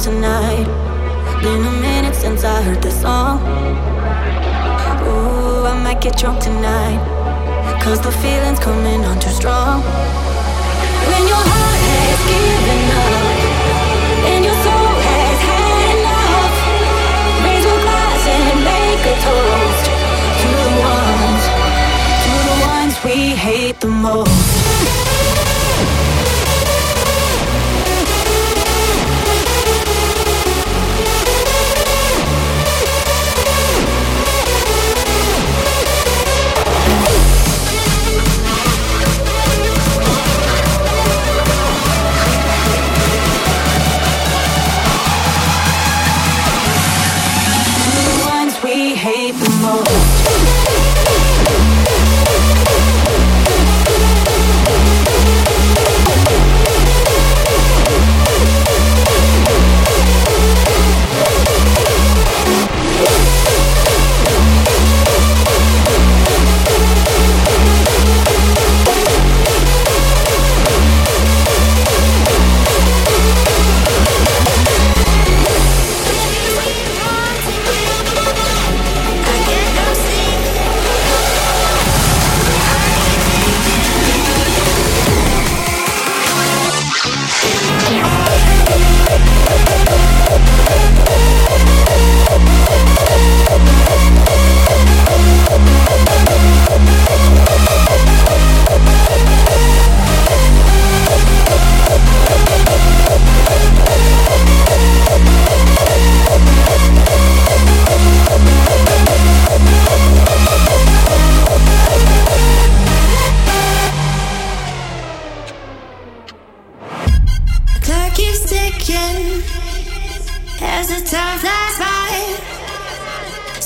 tonight. Been a minute since I heard the song. Ooh, I might get drunk tonight. Cause the feeling's coming on too strong. When your heart has given up, and your soul has had enough, raise your glass and make a toast to the ones, to the ones we hate the most.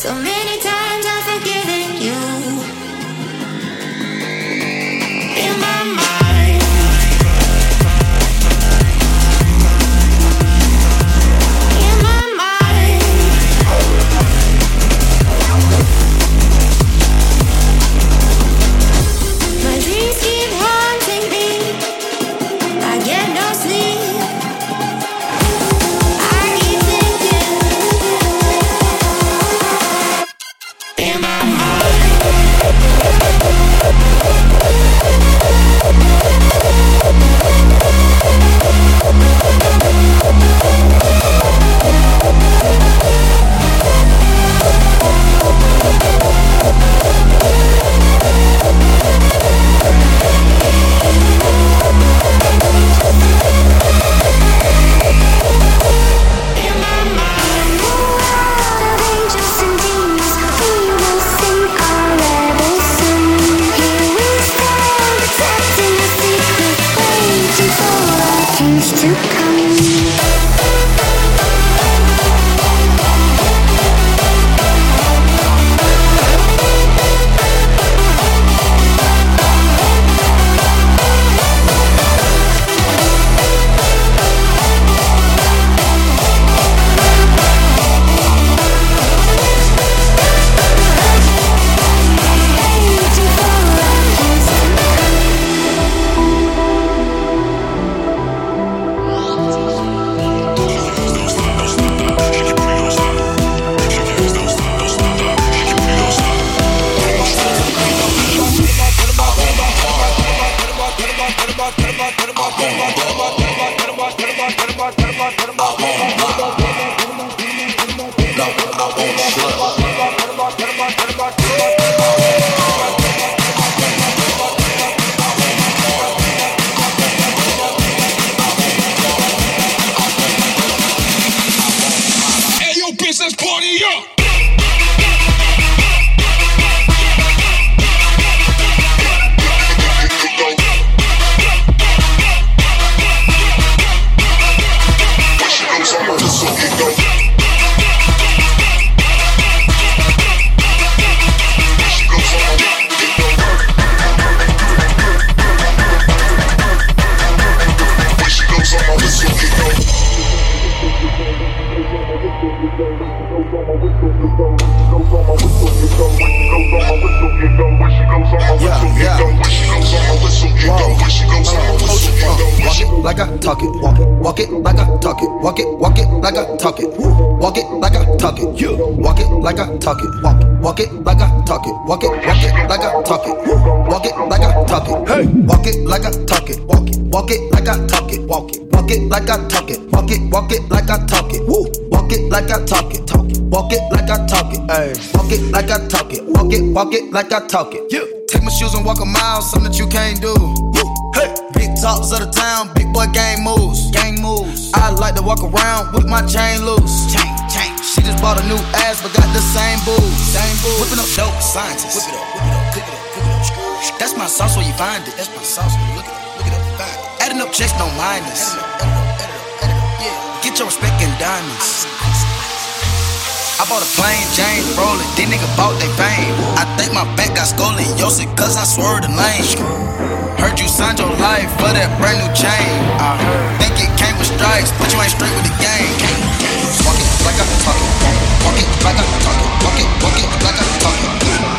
So many times What's up? What's up? What's up? Walk it walk it like I tuck it Walk it walk it like I tuck it Walk it like I tuck it Walk it like I tuck it walk it walk it like I tuck it Walk it walk it like I tuck it Walk it like I tuck it Walk it like I tuck it Walk it like I talk it. walk it walk it like I tuck it walk it walk it like I tuck it Walk it walk it like I tuck it Walk it like I tuck it talk it. Yeah. Take my shoes and walk a mile, something that you can't do. Woo. Big talks of the town, big boy gang moves. Gang moves. I like to walk around with my chain loose. Chain, chain. She just bought a new ass, but got the same booze. Same booze. Whipping up dope scientists. Whip it up, whip it up, cook it up, cook it up. That's my sauce where you find it. That's my sauce look it up, look it up, find it. Adding up checks, no minus. Get your respect in diamonds. I bought a plain Jane rolling, these niggas bought they fame. I think my back got scoliosis cause I swerved the lane. Heard you signed your life for that brand new chain. I heard. Think it came with stripes, but you ain't straight with the game. Walk it like I'm talking. Walk it like I'm talking. Walk it, walk it like I'm talking.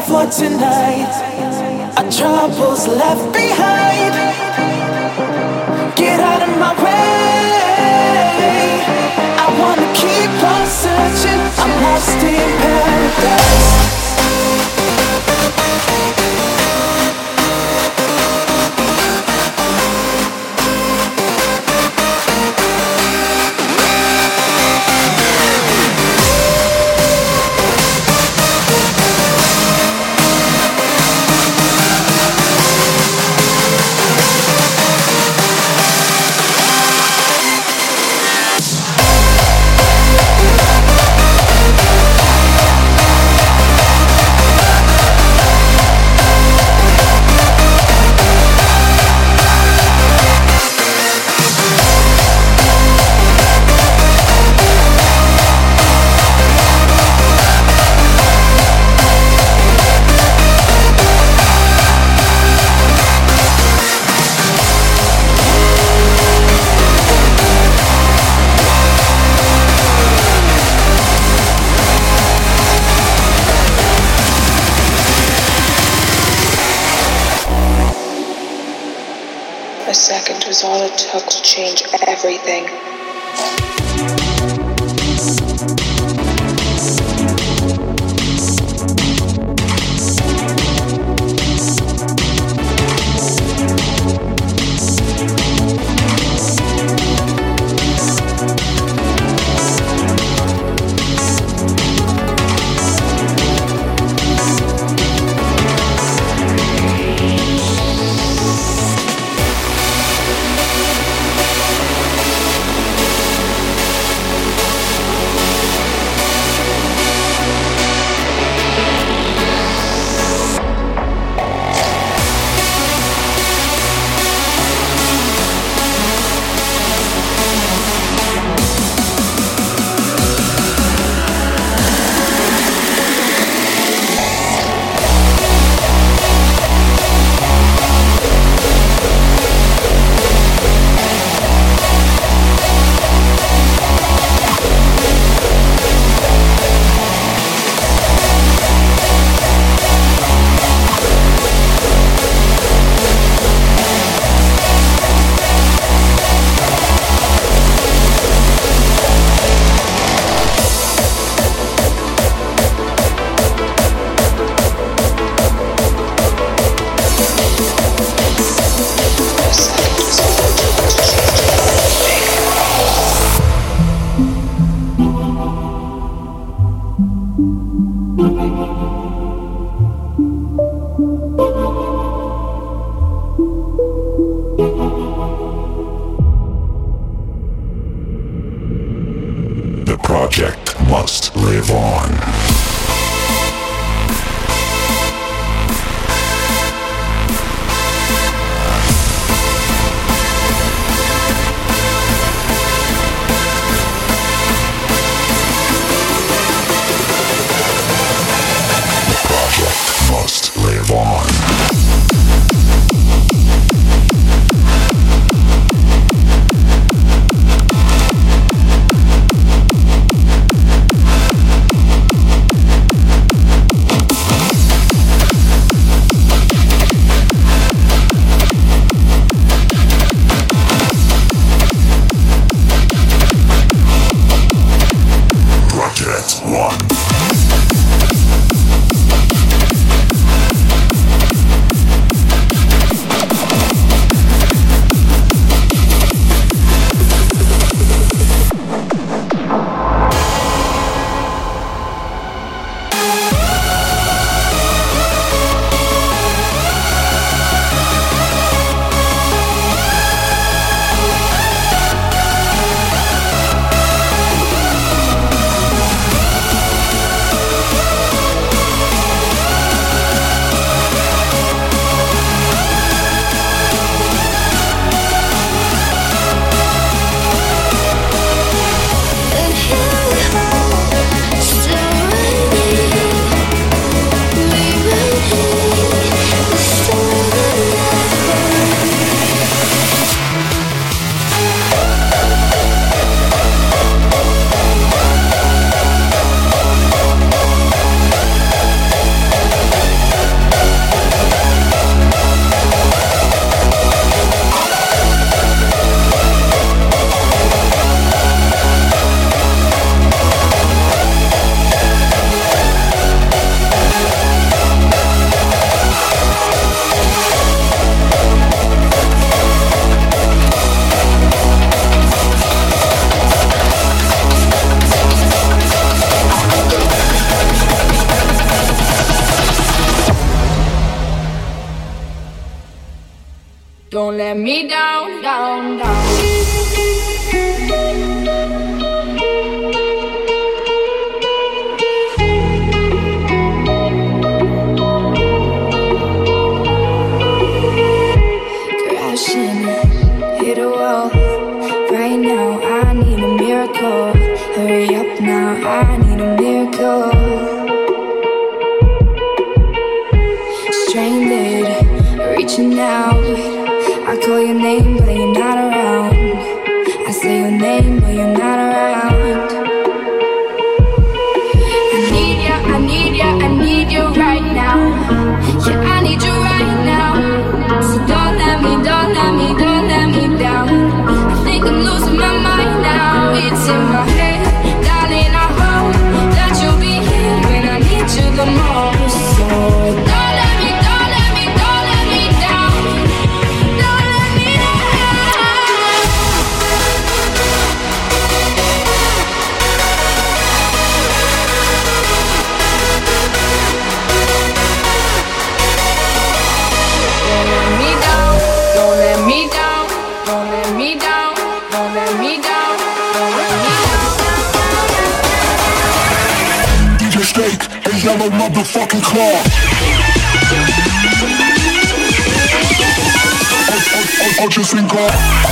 for tonight. Our troubles left behind. Get out of my way. I wanna keep on searching. I'm lost in paradise. Everything. Just ain't got.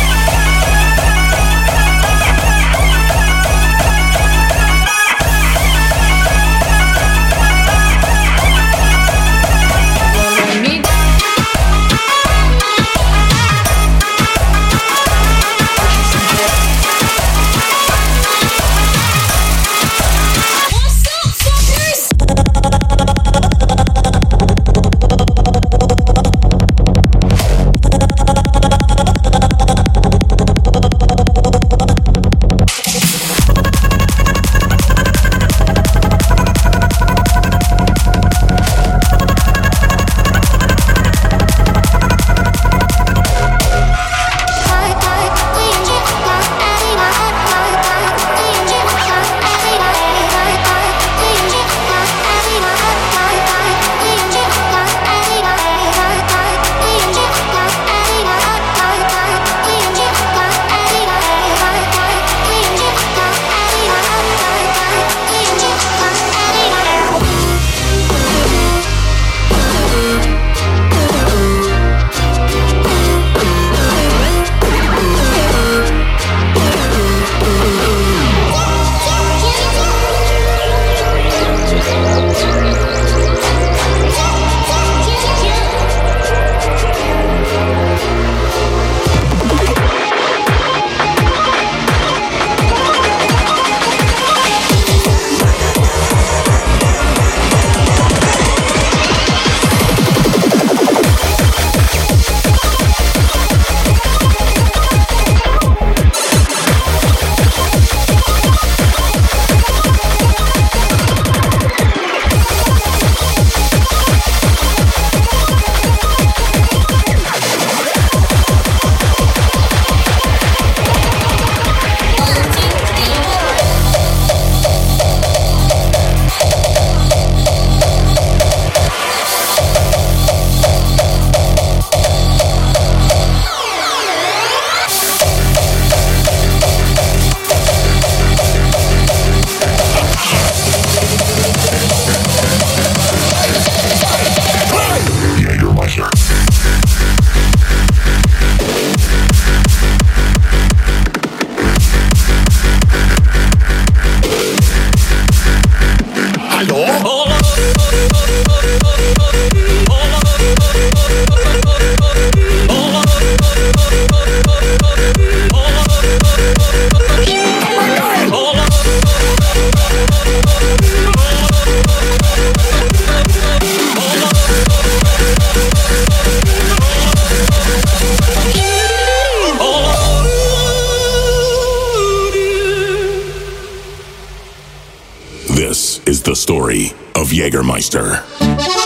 Story of Jägermeister.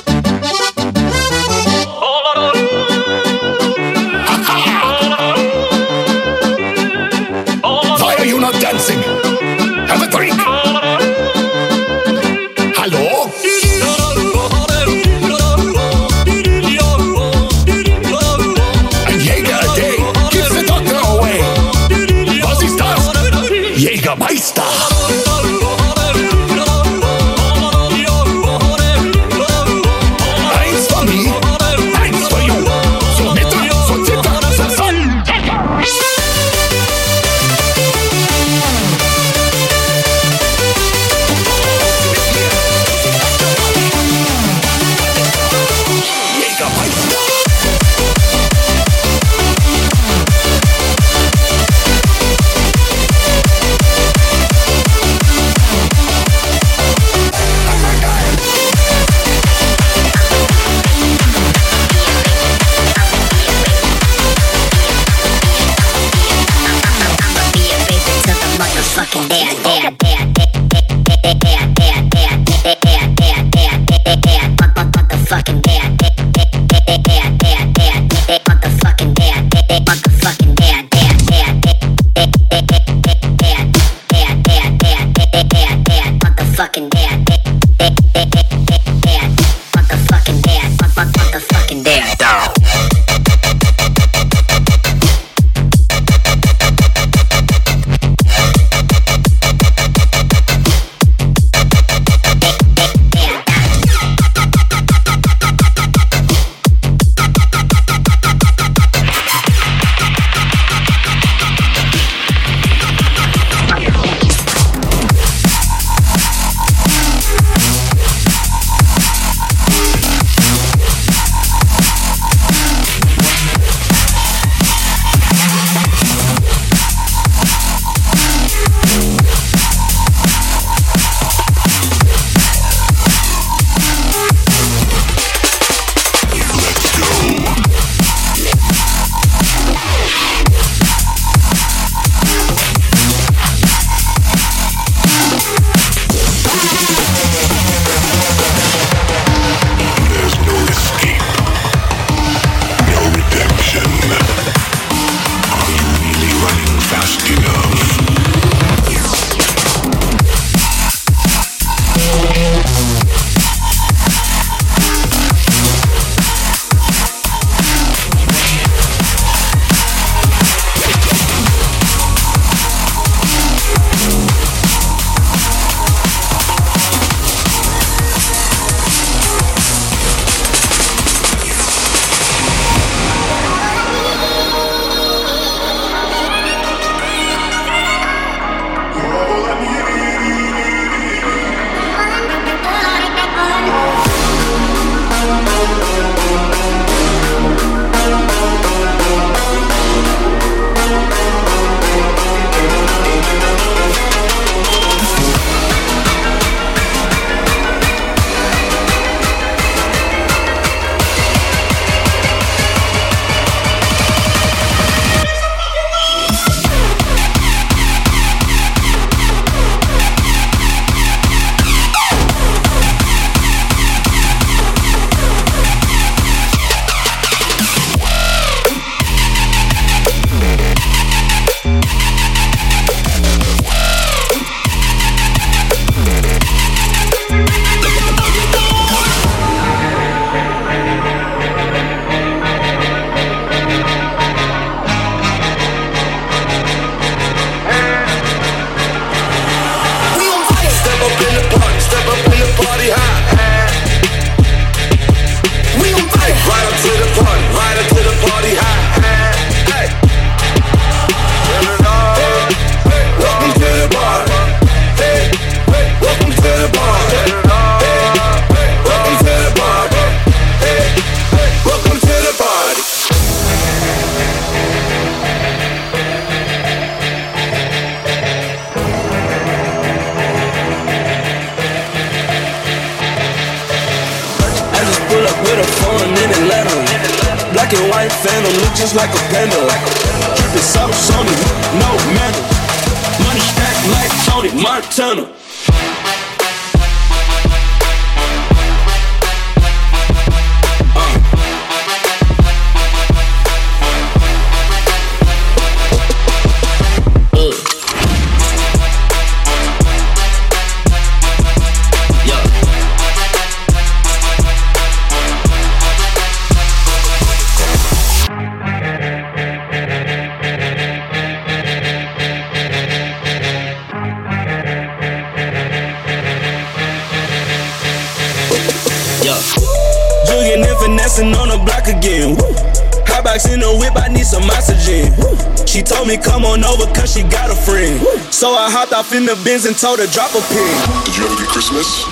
So I hopped off in the Benz and told her drop a pin. Did you have a good Christmas?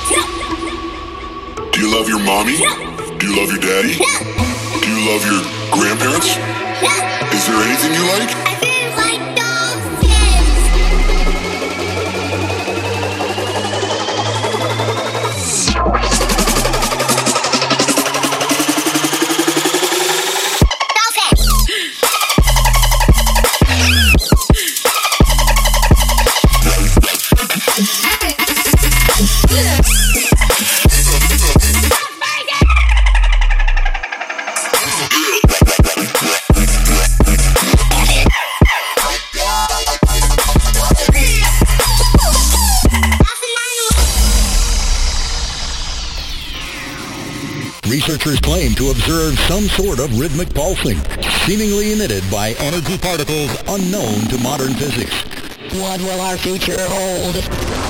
Do you love your mommy? Do you love your daddy? Do you love your grandparents? Is there anything you like? Researchers claim to observe some sort of rhythmic pulsing, seemingly emitted by energy particles unknown to modern physics. What will our future hold?